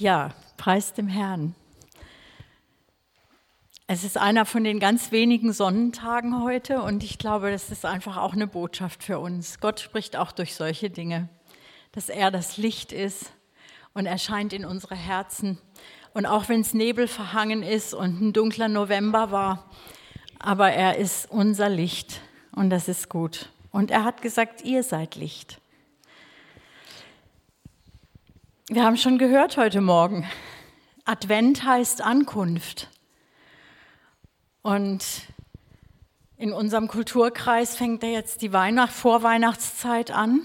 Ja, preis dem Herrn. Es ist einer von den ganz wenigen Sonnentagen heute und ich glaube, das ist einfach auch eine Botschaft für uns. Gott spricht auch durch solche Dinge, dass er das Licht ist und erscheint in unsere Herzen. Und auch wenn es Nebel verhangen ist und ein dunkler November war, aber er ist unser Licht und das ist gut. Und er hat gesagt, ihr seid Licht. Wir haben schon gehört heute Morgen, Advent heißt Ankunft. Und in unserem Kulturkreis fängt ja jetzt die Weihnacht, Vorweihnachtszeit an.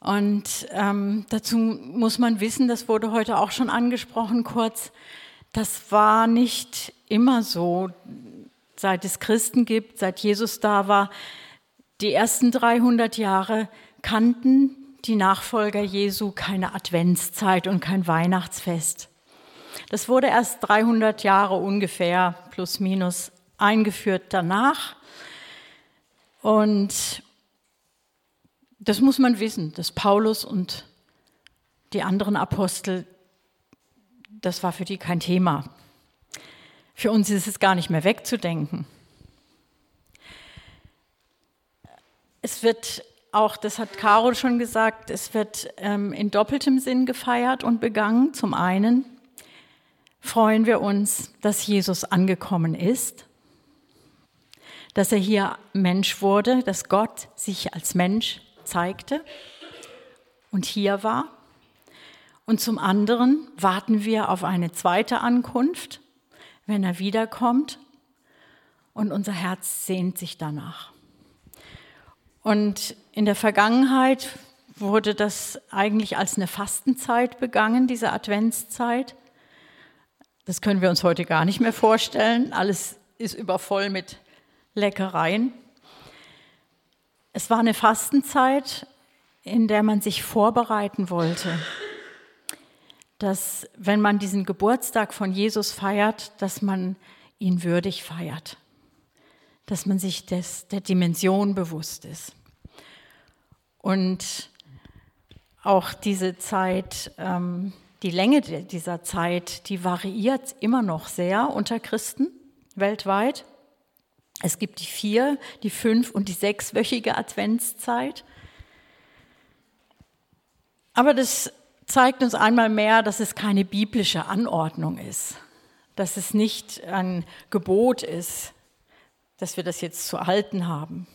Und ähm, dazu muss man wissen, das wurde heute auch schon angesprochen kurz, das war nicht immer so, seit es Christen gibt, seit Jesus da war. Die ersten 300 Jahre kannten die Nachfolger Jesu keine Adventszeit und kein Weihnachtsfest. Das wurde erst 300 Jahre ungefähr plus minus eingeführt danach. Und das muss man wissen, dass Paulus und die anderen Apostel, das war für die kein Thema. Für uns ist es gar nicht mehr wegzudenken. Es wird auch, das hat Caro schon gesagt, es wird ähm, in doppeltem Sinn gefeiert und begangen. Zum einen freuen wir uns, dass Jesus angekommen ist, dass er hier Mensch wurde, dass Gott sich als Mensch zeigte und hier war. Und zum anderen warten wir auf eine zweite Ankunft, wenn er wiederkommt und unser Herz sehnt sich danach. Und in der Vergangenheit wurde das eigentlich als eine Fastenzeit begangen, diese Adventszeit. Das können wir uns heute gar nicht mehr vorstellen. Alles ist übervoll mit Leckereien. Es war eine Fastenzeit, in der man sich vorbereiten wollte, dass wenn man diesen Geburtstag von Jesus feiert, dass man ihn würdig feiert dass man sich des, der Dimension bewusst ist. Und auch diese Zeit, ähm, die Länge dieser Zeit, die variiert immer noch sehr unter Christen weltweit. Es gibt die vier, die fünf und die sechswöchige Adventszeit. Aber das zeigt uns einmal mehr, dass es keine biblische Anordnung ist, dass es nicht ein Gebot ist, dass wir das jetzt zu halten haben.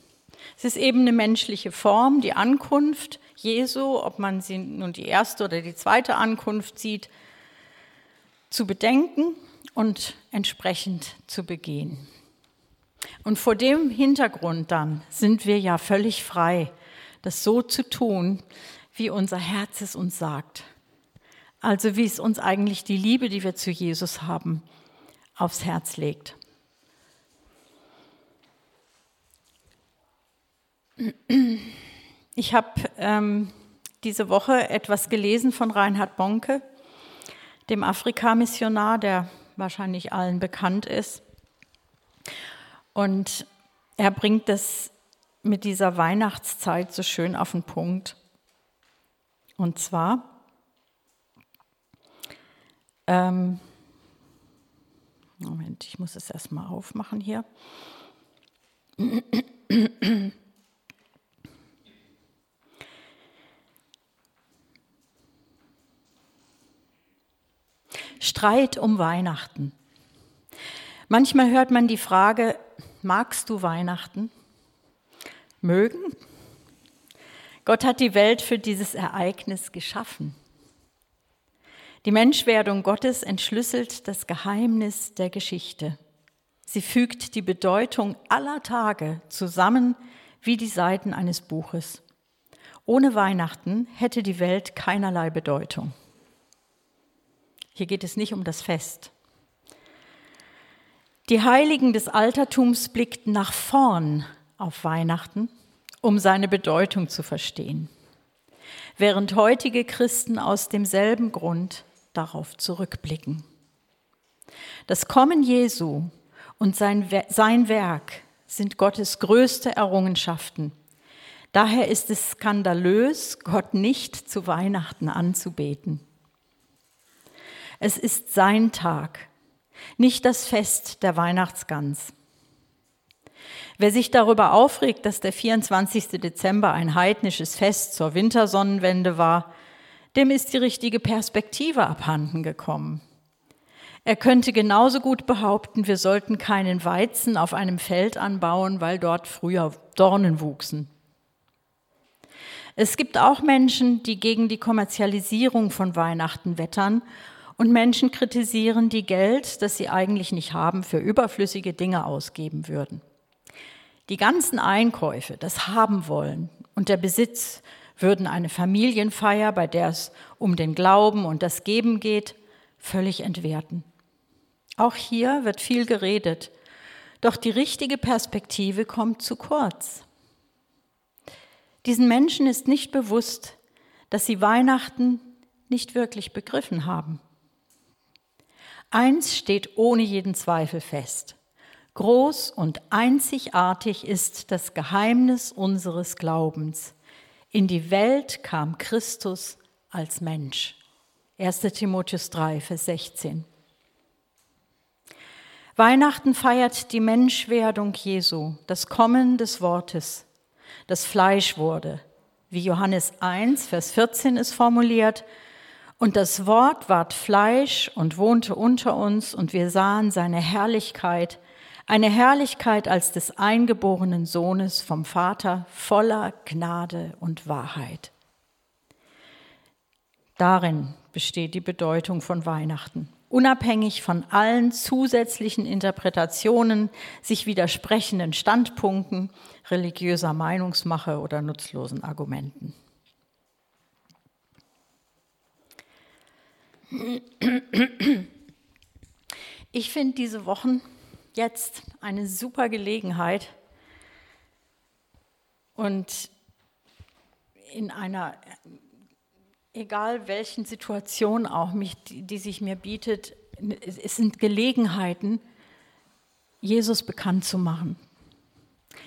Es ist eben eine menschliche Form, die Ankunft Jesu, ob man sie nun die erste oder die zweite Ankunft sieht, zu bedenken und entsprechend zu begehen. Und vor dem Hintergrund dann sind wir ja völlig frei, das so zu tun, wie unser Herz es uns sagt. Also wie es uns eigentlich die Liebe, die wir zu Jesus haben, aufs Herz legt. Ich habe ähm, diese Woche etwas gelesen von Reinhard Bonke, dem Afrika-Missionar, der wahrscheinlich allen bekannt ist. Und er bringt das mit dieser Weihnachtszeit so schön auf den Punkt. Und zwar, ähm, Moment, ich muss es erstmal aufmachen hier. Streit um Weihnachten. Manchmal hört man die Frage, magst du Weihnachten? Mögen? Gott hat die Welt für dieses Ereignis geschaffen. Die Menschwerdung Gottes entschlüsselt das Geheimnis der Geschichte. Sie fügt die Bedeutung aller Tage zusammen wie die Seiten eines Buches. Ohne Weihnachten hätte die Welt keinerlei Bedeutung. Hier geht es nicht um das Fest. Die Heiligen des Altertums blickten nach vorn auf Weihnachten, um seine Bedeutung zu verstehen, während heutige Christen aus demselben Grund darauf zurückblicken. Das Kommen Jesu und sein, sein Werk sind Gottes größte Errungenschaften. Daher ist es skandalös, Gott nicht zu Weihnachten anzubeten. Es ist sein Tag, nicht das Fest der Weihnachtsgans. Wer sich darüber aufregt, dass der 24. Dezember ein heidnisches Fest zur Wintersonnenwende war, dem ist die richtige Perspektive abhanden gekommen. Er könnte genauso gut behaupten, wir sollten keinen Weizen auf einem Feld anbauen, weil dort früher Dornen wuchsen. Es gibt auch Menschen, die gegen die Kommerzialisierung von Weihnachten wettern und Menschen kritisieren, die Geld, das sie eigentlich nicht haben, für überflüssige Dinge ausgeben würden. Die ganzen Einkäufe, das Haben wollen und der Besitz würden eine Familienfeier, bei der es um den Glauben und das Geben geht, völlig entwerten. Auch hier wird viel geredet, doch die richtige Perspektive kommt zu kurz. Diesen Menschen ist nicht bewusst, dass sie Weihnachten nicht wirklich begriffen haben. Eins steht ohne jeden Zweifel fest. Groß und einzigartig ist das Geheimnis unseres Glaubens. In die Welt kam Christus als Mensch. 1 Timotheus 3, Vers 16. Weihnachten feiert die Menschwerdung Jesu, das Kommen des Wortes, das Fleisch wurde. Wie Johannes 1, Vers 14 ist formuliert, und das Wort ward Fleisch und wohnte unter uns, und wir sahen seine Herrlichkeit, eine Herrlichkeit als des eingeborenen Sohnes vom Vater, voller Gnade und Wahrheit. Darin besteht die Bedeutung von Weihnachten unabhängig von allen zusätzlichen Interpretationen, sich widersprechenden Standpunkten, religiöser Meinungsmache oder nutzlosen Argumenten. Ich finde diese Wochen jetzt eine super Gelegenheit und in einer egal welchen Situation auch, mich, die, die sich mir bietet, es sind Gelegenheiten, Jesus bekannt zu machen.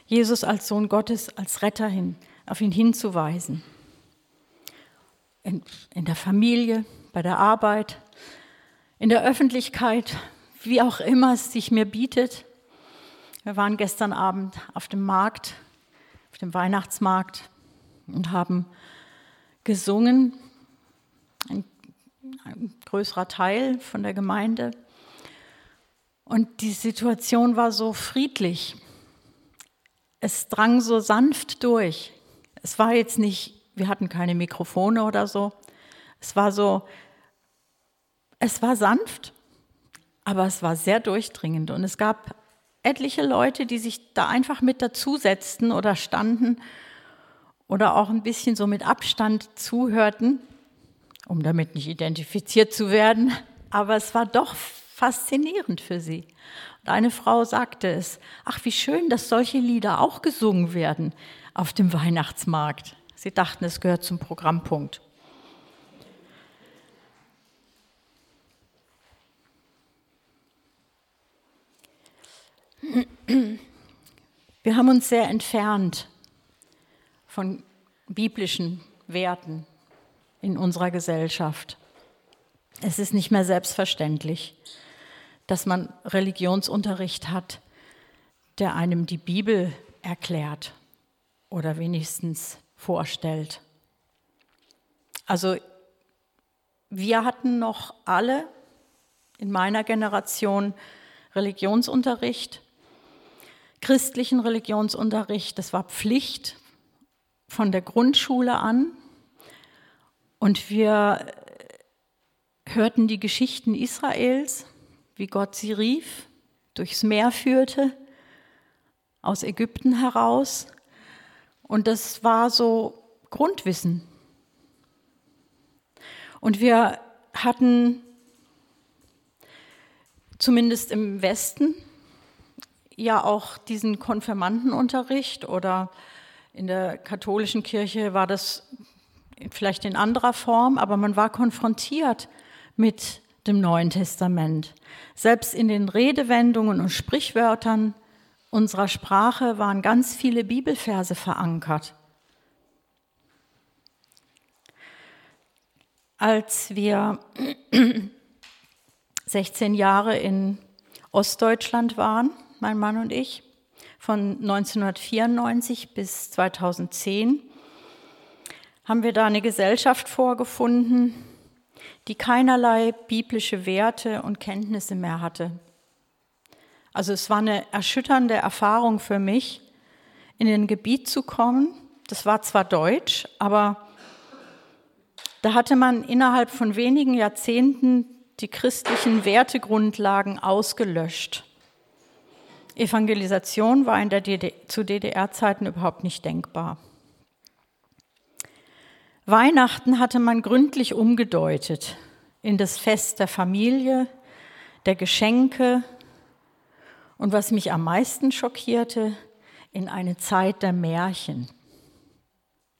Jesus als Sohn Gottes, als Retter hin, auf ihn hinzuweisen. In, in der Familie, bei der Arbeit, in der Öffentlichkeit, wie auch immer es sich mir bietet. Wir waren gestern Abend auf dem Markt, auf dem Weihnachtsmarkt und haben gesungen ein, ein größerer Teil von der Gemeinde. Und die Situation war so friedlich. Es drang so sanft durch. Es war jetzt nicht, wir hatten keine Mikrofone oder so. Es war so, es war sanft, aber es war sehr durchdringend. Und es gab etliche Leute, die sich da einfach mit dazusetzten oder standen oder auch ein bisschen so mit Abstand zuhörten um damit nicht identifiziert zu werden, aber es war doch faszinierend für sie. Und eine Frau sagte es, ach wie schön, dass solche Lieder auch gesungen werden auf dem Weihnachtsmarkt. Sie dachten, es gehört zum Programmpunkt. Wir haben uns sehr entfernt von biblischen Werten in unserer Gesellschaft. Es ist nicht mehr selbstverständlich, dass man Religionsunterricht hat, der einem die Bibel erklärt oder wenigstens vorstellt. Also wir hatten noch alle in meiner Generation Religionsunterricht, christlichen Religionsunterricht, das war Pflicht von der Grundschule an und wir hörten die Geschichten Israels, wie Gott sie rief, durchs Meer führte, aus Ägypten heraus. Und das war so Grundwissen. Und wir hatten zumindest im Westen ja auch diesen Konfirmandenunterricht oder in der katholischen Kirche war das vielleicht in anderer Form, aber man war konfrontiert mit dem Neuen Testament. Selbst in den Redewendungen und Sprichwörtern unserer Sprache waren ganz viele Bibelverse verankert. Als wir 16 Jahre in Ostdeutschland waren, mein Mann und ich, von 1994 bis 2010, haben wir da eine Gesellschaft vorgefunden, die keinerlei biblische Werte und Kenntnisse mehr hatte. Also es war eine erschütternde Erfahrung für mich, in ein Gebiet zu kommen. Das war zwar Deutsch, aber da hatte man innerhalb von wenigen Jahrzehnten die christlichen Wertegrundlagen ausgelöscht. Evangelisation war in der DD zu DDR-Zeiten überhaupt nicht denkbar. Weihnachten hatte man gründlich umgedeutet in das Fest der Familie, der Geschenke und was mich am meisten schockierte, in eine Zeit der Märchen.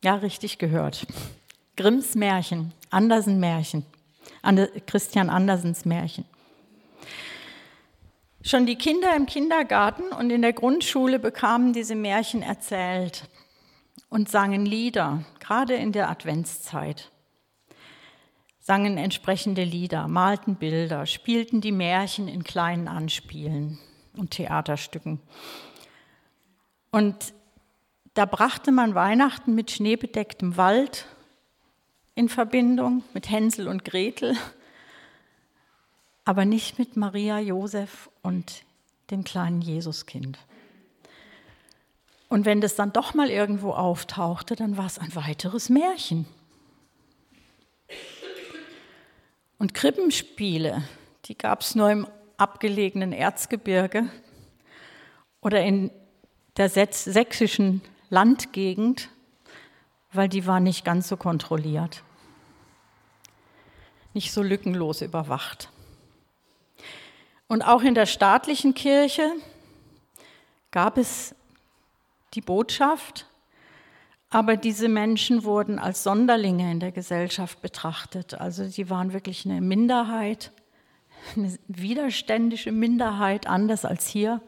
Ja, richtig gehört. Grimms Märchen, Andersen Märchen, Christian Andersens Märchen. Schon die Kinder im Kindergarten und in der Grundschule bekamen diese Märchen erzählt und sangen Lieder, gerade in der Adventszeit. Sangen entsprechende Lieder, malten Bilder, spielten die Märchen in kleinen Anspielen und Theaterstücken. Und da brachte man Weihnachten mit schneebedecktem Wald in Verbindung, mit Hänsel und Gretel, aber nicht mit Maria, Josef und dem kleinen Jesuskind. Und wenn das dann doch mal irgendwo auftauchte, dann war es ein weiteres Märchen. Und Krippenspiele, die gab es nur im abgelegenen Erzgebirge oder in der sächsischen Landgegend, weil die war nicht ganz so kontrolliert, nicht so lückenlos überwacht. Und auch in der staatlichen Kirche gab es die Botschaft, aber diese Menschen wurden als Sonderlinge in der Gesellschaft betrachtet. Also sie waren wirklich eine Minderheit, eine widerständische Minderheit, anders als hier.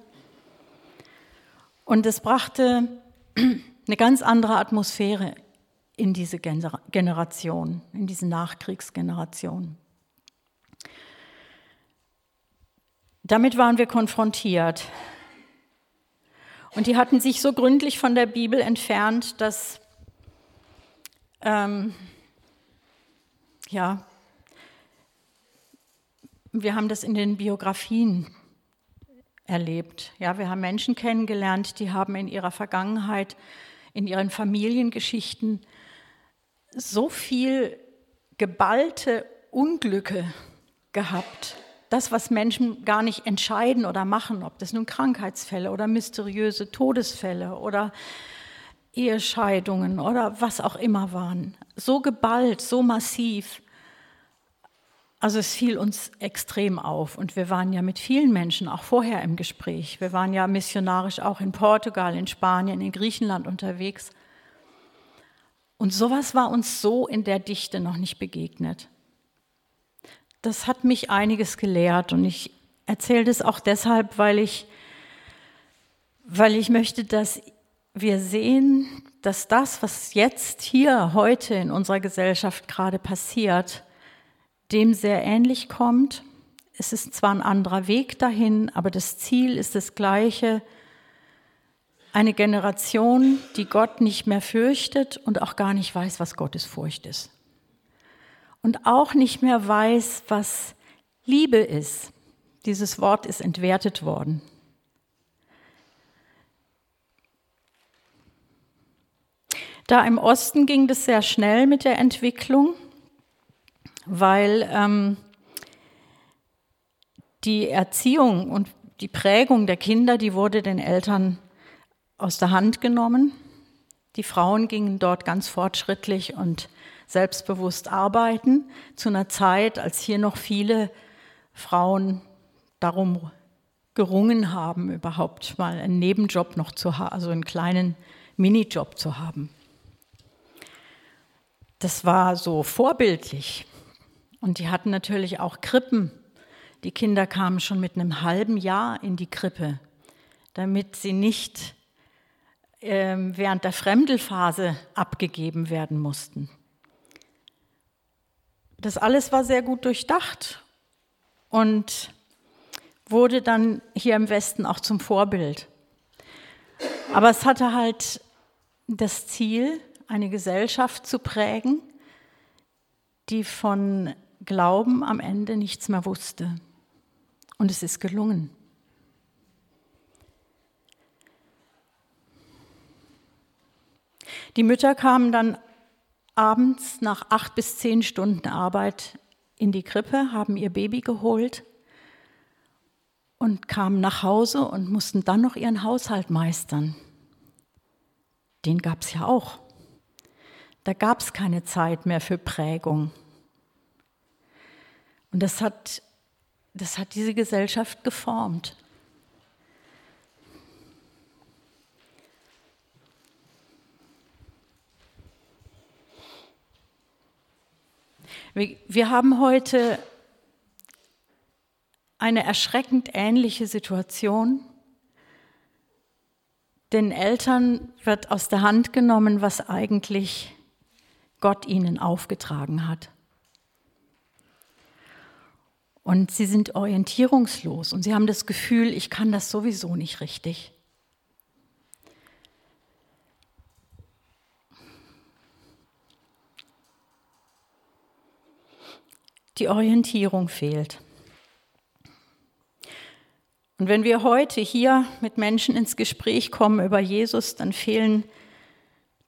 Und es brachte eine ganz andere Atmosphäre in diese Generation, in diese Nachkriegsgeneration. Damit waren wir konfrontiert. Und die hatten sich so gründlich von der Bibel entfernt, dass ähm, ja, wir haben das in den Biografien erlebt. Ja, wir haben Menschen kennengelernt, die haben in ihrer Vergangenheit, in ihren Familiengeschichten so viel geballte Unglücke gehabt das, was Menschen gar nicht entscheiden oder machen, ob das nun Krankheitsfälle oder mysteriöse Todesfälle oder Ehescheidungen oder was auch immer waren, so geballt, so massiv. Also es fiel uns extrem auf und wir waren ja mit vielen Menschen auch vorher im Gespräch. Wir waren ja missionarisch auch in Portugal, in Spanien, in Griechenland unterwegs. Und sowas war uns so in der Dichte noch nicht begegnet das hat mich einiges gelehrt und ich erzähle das auch deshalb, weil ich, weil ich möchte, dass wir sehen, dass das, was jetzt hier heute in unserer Gesellschaft gerade passiert, dem sehr ähnlich kommt. Es ist zwar ein anderer Weg dahin, aber das Ziel ist das gleiche. Eine Generation, die Gott nicht mehr fürchtet und auch gar nicht weiß, was Gottes Furcht ist und auch nicht mehr weiß, was Liebe ist. Dieses Wort ist entwertet worden. Da im Osten ging das sehr schnell mit der Entwicklung, weil ähm, die Erziehung und die Prägung der Kinder, die wurde den Eltern aus der Hand genommen. Die Frauen gingen dort ganz fortschrittlich und selbstbewusst arbeiten, zu einer Zeit, als hier noch viele Frauen darum gerungen haben, überhaupt mal einen Nebenjob noch zu haben, also einen kleinen Minijob zu haben. Das war so vorbildlich. Und die hatten natürlich auch Krippen. Die Kinder kamen schon mit einem halben Jahr in die Krippe, damit sie nicht äh, während der Fremdelphase abgegeben werden mussten. Das alles war sehr gut durchdacht und wurde dann hier im Westen auch zum Vorbild. Aber es hatte halt das Ziel, eine Gesellschaft zu prägen, die von Glauben am Ende nichts mehr wusste. Und es ist gelungen. Die Mütter kamen dann abends nach acht bis zehn Stunden Arbeit in die Krippe, haben ihr Baby geholt und kamen nach Hause und mussten dann noch ihren Haushalt meistern. Den gab es ja auch. Da gab es keine Zeit mehr für Prägung. Und das hat, das hat diese Gesellschaft geformt. Wir, wir haben heute eine erschreckend ähnliche Situation. Den Eltern wird aus der Hand genommen, was eigentlich Gott ihnen aufgetragen hat. Und sie sind orientierungslos und sie haben das Gefühl, ich kann das sowieso nicht richtig. Die Orientierung fehlt. Und wenn wir heute hier mit Menschen ins Gespräch kommen über Jesus, dann fehlen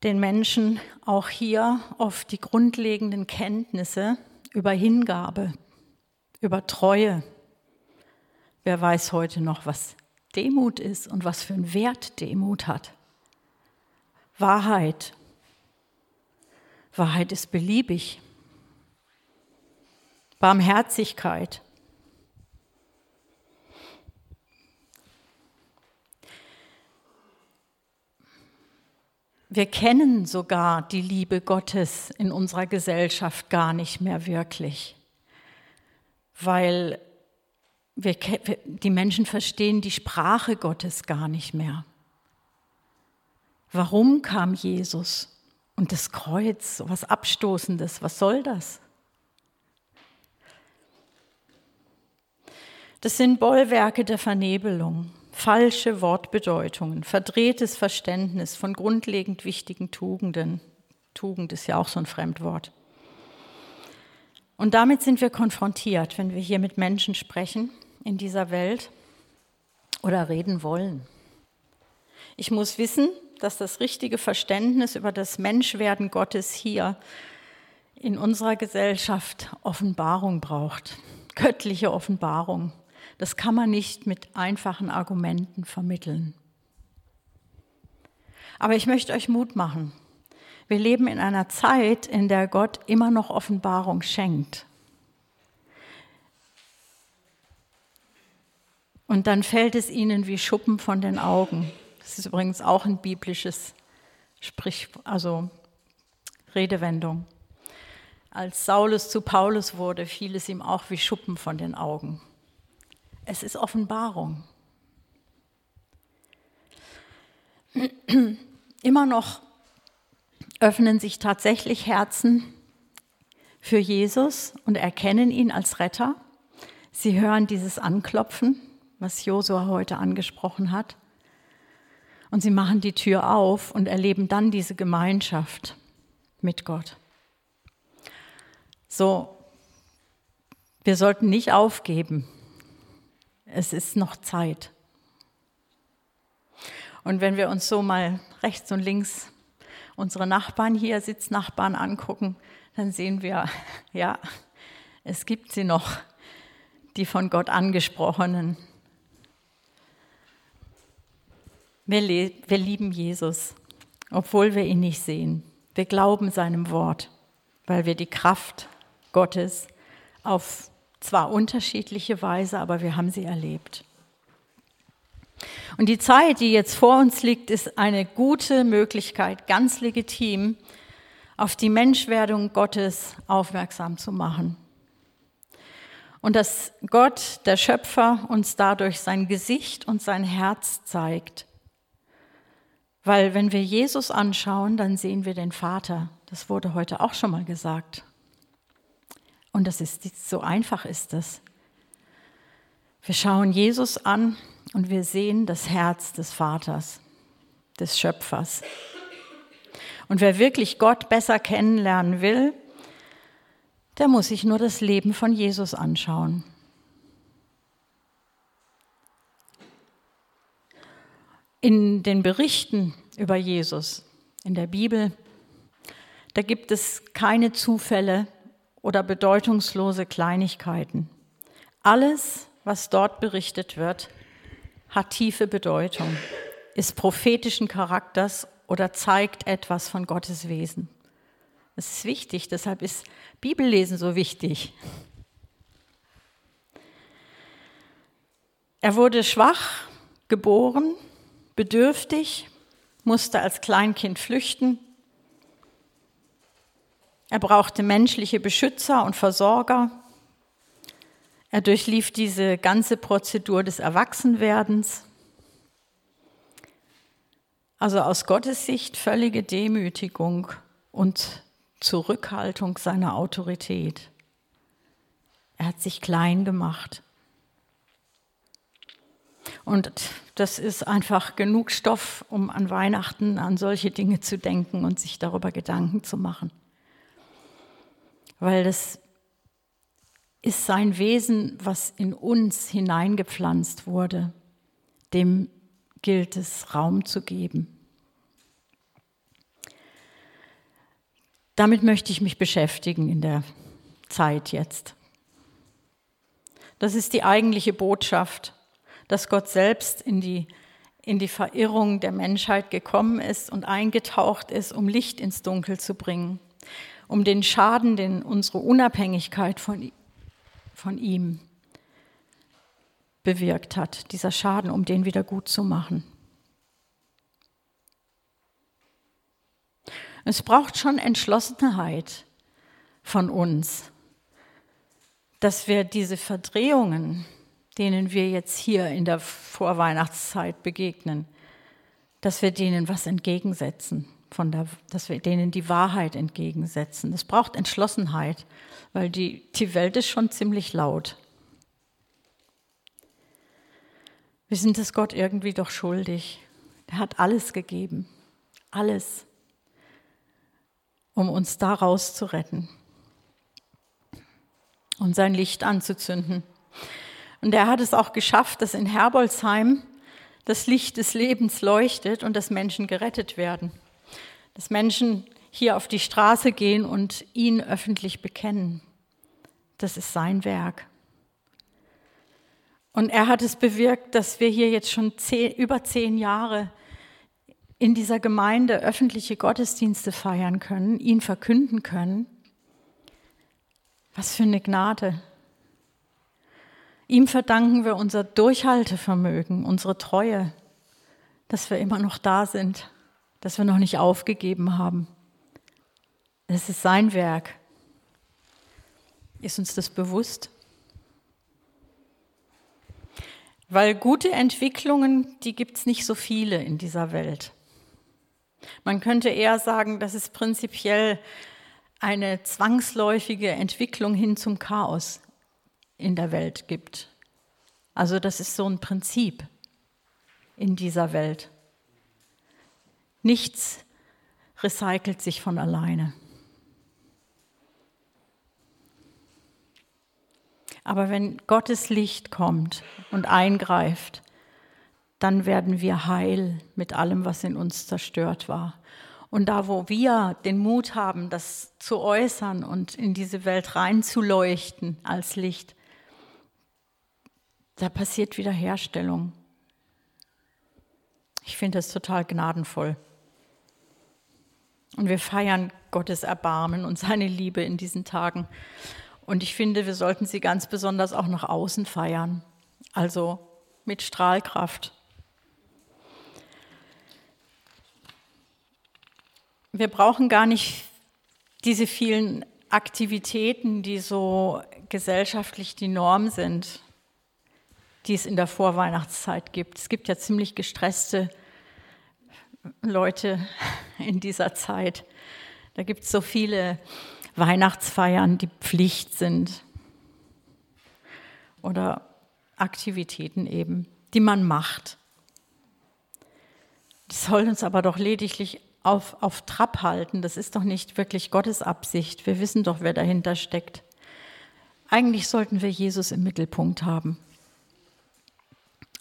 den Menschen auch hier oft die grundlegenden Kenntnisse über Hingabe, über Treue. Wer weiß heute noch, was Demut ist und was für einen Wert Demut hat? Wahrheit. Wahrheit ist beliebig. Barmherzigkeit. Wir kennen sogar die Liebe Gottes in unserer Gesellschaft gar nicht mehr wirklich, weil wir, die Menschen verstehen die Sprache Gottes gar nicht mehr. Warum kam Jesus? Und das Kreuz, so was Abstoßendes, was soll das? Das sind Bollwerke der Vernebelung falsche Wortbedeutungen, verdrehtes Verständnis von grundlegend wichtigen Tugenden. Tugend ist ja auch so ein Fremdwort. Und damit sind wir konfrontiert, wenn wir hier mit Menschen sprechen in dieser Welt oder reden wollen. Ich muss wissen, dass das richtige Verständnis über das Menschwerden Gottes hier in unserer Gesellschaft Offenbarung braucht, göttliche Offenbarung. Das kann man nicht mit einfachen Argumenten vermitteln. Aber ich möchte euch Mut machen. Wir leben in einer Zeit, in der Gott immer noch Offenbarung schenkt. Und dann fällt es ihnen wie Schuppen von den Augen. Das ist übrigens auch ein biblisches Sprich, also Redewendung. Als Saulus zu Paulus wurde, fiel es ihm auch wie Schuppen von den Augen. Es ist Offenbarung. Immer noch öffnen sich tatsächlich Herzen für Jesus und erkennen ihn als Retter. Sie hören dieses Anklopfen, was Josua heute angesprochen hat. Und sie machen die Tür auf und erleben dann diese Gemeinschaft mit Gott. So, wir sollten nicht aufgeben. Es ist noch Zeit. Und wenn wir uns so mal rechts und links unsere Nachbarn hier, Sitznachbarn angucken, dann sehen wir, ja, es gibt sie noch, die von Gott angesprochenen. Wir, wir lieben Jesus, obwohl wir ihn nicht sehen. Wir glauben seinem Wort, weil wir die Kraft Gottes auf zwar unterschiedliche Weise, aber wir haben sie erlebt. Und die Zeit, die jetzt vor uns liegt, ist eine gute Möglichkeit, ganz legitim, auf die Menschwerdung Gottes aufmerksam zu machen. Und dass Gott, der Schöpfer, uns dadurch sein Gesicht und sein Herz zeigt. Weil wenn wir Jesus anschauen, dann sehen wir den Vater. Das wurde heute auch schon mal gesagt. Und das ist so einfach ist es. Wir schauen Jesus an und wir sehen das Herz des Vaters, des Schöpfers. Und wer wirklich Gott besser kennenlernen will, der muss sich nur das Leben von Jesus anschauen. In den Berichten über Jesus in der Bibel, da gibt es keine Zufälle oder bedeutungslose Kleinigkeiten. Alles, was dort berichtet wird, hat tiefe Bedeutung, ist prophetischen Charakters oder zeigt etwas von Gottes Wesen. Das ist wichtig, deshalb ist Bibellesen so wichtig. Er wurde schwach geboren, bedürftig, musste als Kleinkind flüchten. Er brauchte menschliche Beschützer und Versorger. Er durchlief diese ganze Prozedur des Erwachsenwerdens. Also aus Gottes Sicht völlige Demütigung und Zurückhaltung seiner Autorität. Er hat sich klein gemacht. Und das ist einfach genug Stoff, um an Weihnachten an solche Dinge zu denken und sich darüber Gedanken zu machen. Weil das ist sein Wesen, was in uns hineingepflanzt wurde. Dem gilt es Raum zu geben. Damit möchte ich mich beschäftigen in der Zeit jetzt. Das ist die eigentliche Botschaft dass Gott selbst in die, in die Verirrung der Menschheit gekommen ist und eingetaucht ist, um Licht ins Dunkel zu bringen, um den Schaden, den unsere Unabhängigkeit von, von ihm bewirkt hat, dieser Schaden, um den wieder gut zu machen. Es braucht schon Entschlossenheit von uns, dass wir diese Verdrehungen, denen wir jetzt hier in der Vorweihnachtszeit begegnen, dass wir denen was entgegensetzen, von der, dass wir denen die Wahrheit entgegensetzen. Es braucht Entschlossenheit, weil die, die Welt ist schon ziemlich laut. Wir sind es Gott irgendwie doch schuldig. Er hat alles gegeben, alles, um uns daraus zu retten und sein Licht anzuzünden. Und er hat es auch geschafft, dass in Herbolzheim das Licht des Lebens leuchtet und dass Menschen gerettet werden. Dass Menschen hier auf die Straße gehen und ihn öffentlich bekennen. Das ist sein Werk. Und er hat es bewirkt, dass wir hier jetzt schon zehn, über zehn Jahre in dieser Gemeinde öffentliche Gottesdienste feiern können, ihn verkünden können. Was für eine Gnade. Ihm verdanken wir unser Durchhaltevermögen, unsere Treue, dass wir immer noch da sind, dass wir noch nicht aufgegeben haben. Es ist sein Werk. Ist uns das bewusst? Weil gute Entwicklungen, die gibt es nicht so viele in dieser Welt. Man könnte eher sagen, das ist prinzipiell eine zwangsläufige Entwicklung hin zum Chaos in der Welt gibt. Also das ist so ein Prinzip in dieser Welt. Nichts recycelt sich von alleine. Aber wenn Gottes Licht kommt und eingreift, dann werden wir heil mit allem, was in uns zerstört war. Und da, wo wir den Mut haben, das zu äußern und in diese Welt reinzuleuchten als Licht, da passiert Wiederherstellung. Ich finde das total gnadenvoll. Und wir feiern Gottes Erbarmen und seine Liebe in diesen Tagen. Und ich finde, wir sollten sie ganz besonders auch nach außen feiern, also mit Strahlkraft. Wir brauchen gar nicht diese vielen Aktivitäten, die so gesellschaftlich die Norm sind die es in der Vorweihnachtszeit gibt. Es gibt ja ziemlich gestresste Leute in dieser Zeit. Da gibt es so viele Weihnachtsfeiern, die Pflicht sind. Oder Aktivitäten eben, die man macht. Das soll uns aber doch lediglich auf, auf Trab halten. Das ist doch nicht wirklich Gottes Absicht. Wir wissen doch, wer dahinter steckt. Eigentlich sollten wir Jesus im Mittelpunkt haben.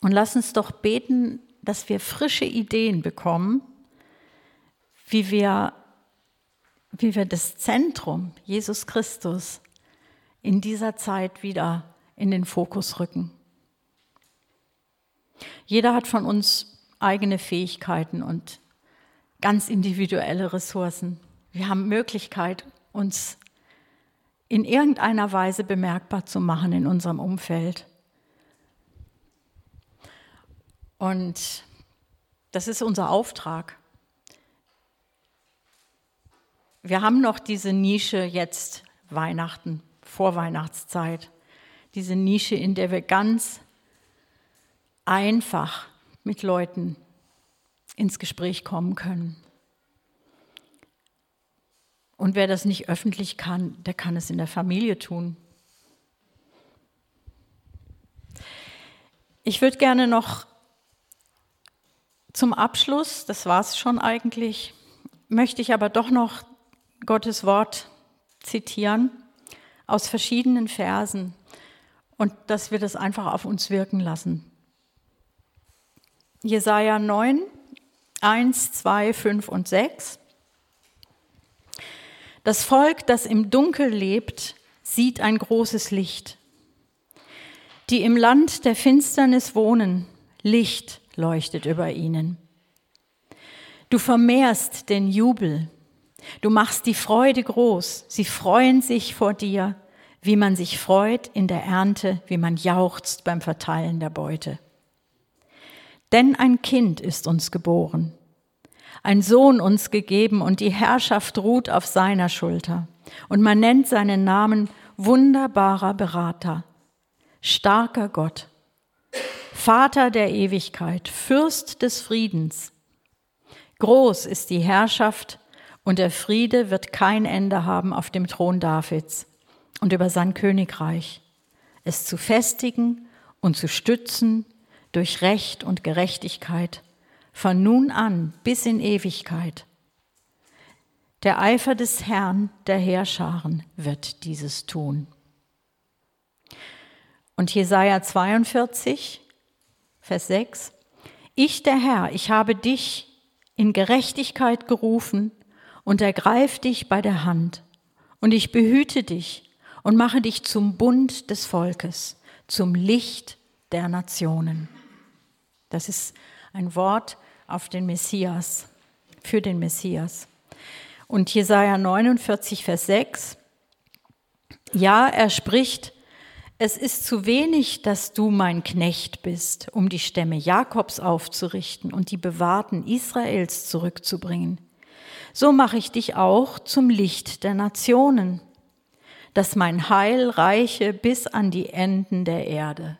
Und lass uns doch beten, dass wir frische Ideen bekommen, wie wir, wie wir das Zentrum, Jesus Christus, in dieser Zeit wieder in den Fokus rücken. Jeder hat von uns eigene Fähigkeiten und ganz individuelle Ressourcen. Wir haben Möglichkeit, uns in irgendeiner Weise bemerkbar zu machen in unserem Umfeld. Und das ist unser Auftrag. Wir haben noch diese Nische jetzt, Weihnachten, Vorweihnachtszeit, diese Nische, in der wir ganz einfach mit Leuten ins Gespräch kommen können. Und wer das nicht öffentlich kann, der kann es in der Familie tun. Ich würde gerne noch zum Abschluss, das war es schon eigentlich, möchte ich aber doch noch Gottes Wort zitieren aus verschiedenen Versen und dass wir das einfach auf uns wirken lassen. Jesaja 9, 1, 2, 5 und 6. Das Volk, das im Dunkel lebt, sieht ein großes Licht. Die im Land der Finsternis wohnen, Licht leuchtet über ihnen. Du vermehrst den Jubel, du machst die Freude groß, sie freuen sich vor dir, wie man sich freut in der Ernte, wie man jauchzt beim Verteilen der Beute. Denn ein Kind ist uns geboren, ein Sohn uns gegeben und die Herrschaft ruht auf seiner Schulter. Und man nennt seinen Namen wunderbarer Berater, starker Gott, Vater der Ewigkeit, Fürst des Friedens. Groß ist die Herrschaft und der Friede wird kein Ende haben auf dem Thron Davids und über sein Königreich, es zu festigen und zu stützen durch Recht und Gerechtigkeit von nun an bis in Ewigkeit. Der Eifer des Herrn der Heerscharen wird dieses tun. Und Jesaja 42, Vers 6. Ich, der Herr, ich habe dich in Gerechtigkeit gerufen und ergreif dich bei der Hand. Und ich behüte dich und mache dich zum Bund des Volkes, zum Licht der Nationen. Das ist ein Wort, auf den Messias, für den Messias. Und Jesaja 49, Vers 6. Ja, er spricht, es ist zu wenig, dass du mein Knecht bist, um die Stämme Jakobs aufzurichten und die Bewahrten Israels zurückzubringen. So mache ich dich auch zum Licht der Nationen, dass mein Heil reiche bis an die Enden der Erde.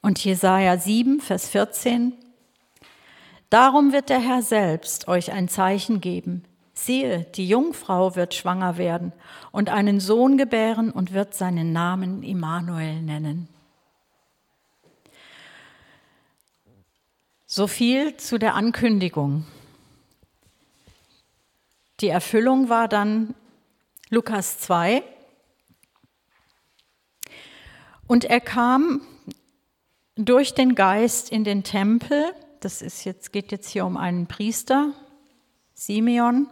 Und Jesaja 7, Vers 14. Darum wird der Herr selbst euch ein Zeichen geben. Siehe, die Jungfrau wird schwanger werden und einen Sohn gebären und wird seinen Namen Immanuel nennen. So viel zu der Ankündigung. Die Erfüllung war dann Lukas 2. Und er kam durch den Geist in den Tempel. Das ist jetzt, geht jetzt hier um einen Priester, Simeon.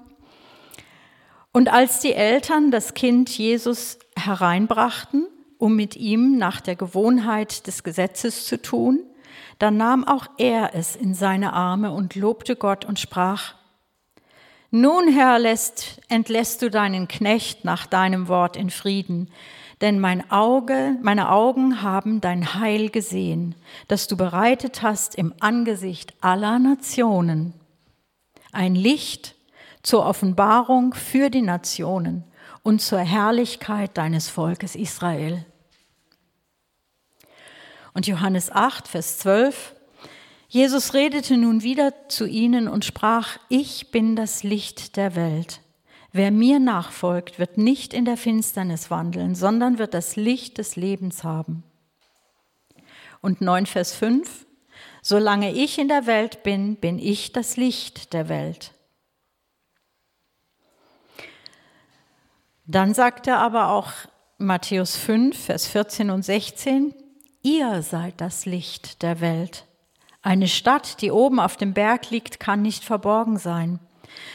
Und als die Eltern das Kind Jesus hereinbrachten, um mit ihm nach der Gewohnheit des Gesetzes zu tun, dann nahm auch er es in seine Arme und lobte Gott und sprach, Nun, Herr, lässt, entlässt du deinen Knecht nach deinem Wort in Frieden, denn mein Auge, meine Augen haben dein Heil gesehen, das du bereitet hast im Angesicht aller Nationen. Ein Licht zur Offenbarung für die Nationen und zur Herrlichkeit deines Volkes Israel. Und Johannes 8, Vers 12. Jesus redete nun wieder zu ihnen und sprach, ich bin das Licht der Welt. Wer mir nachfolgt, wird nicht in der Finsternis wandeln, sondern wird das Licht des Lebens haben. Und 9 Vers 5, solange ich in der Welt bin, bin ich das Licht der Welt. Dann sagt er aber auch Matthäus 5, Vers 14 und 16, ihr seid das Licht der Welt. Eine Stadt, die oben auf dem Berg liegt, kann nicht verborgen sein.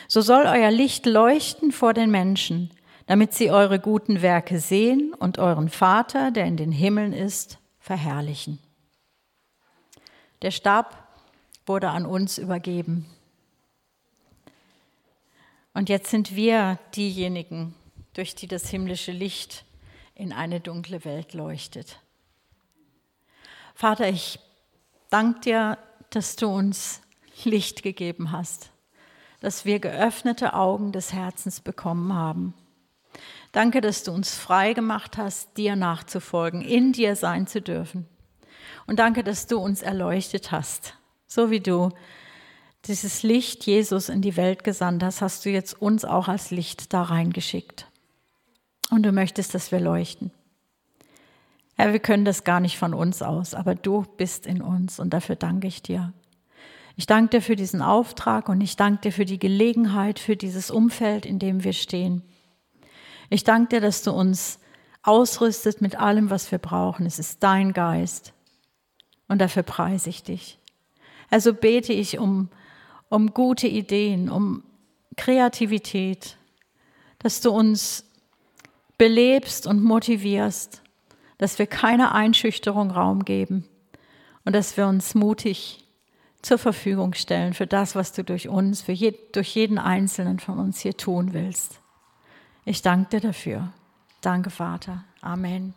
So soll euer Licht leuchten vor den Menschen, damit sie eure guten Werke sehen und euren Vater, der in den Himmeln ist, verherrlichen. Der Stab wurde an uns übergeben. Und jetzt sind wir diejenigen, durch die das himmlische Licht in eine dunkle Welt leuchtet. Vater, ich danke dir, dass du uns Licht gegeben hast, dass wir geöffnete Augen des Herzens bekommen haben. Danke, dass du uns frei gemacht hast, dir nachzufolgen, in dir sein zu dürfen. Und danke, dass du uns erleuchtet hast, so wie du dieses Licht Jesus in die Welt gesandt hast, hast du jetzt uns auch als Licht da reingeschickt. Und du möchtest, dass wir leuchten. Herr, wir können das gar nicht von uns aus, aber du bist in uns und dafür danke ich dir. Ich danke dir für diesen Auftrag und ich danke dir für die Gelegenheit, für dieses Umfeld, in dem wir stehen. Ich danke dir, dass du uns ausrüstet mit allem, was wir brauchen. Es ist dein Geist. Und dafür preise ich dich. Also bete ich um, um gute Ideen, um Kreativität, dass du uns belebst und motivierst, dass wir keiner Einschüchterung Raum geben und dass wir uns mutig zur Verfügung stellen für das, was du durch uns, für je, durch jeden Einzelnen von uns hier tun willst. Ich danke dir dafür. Danke, Vater. Amen.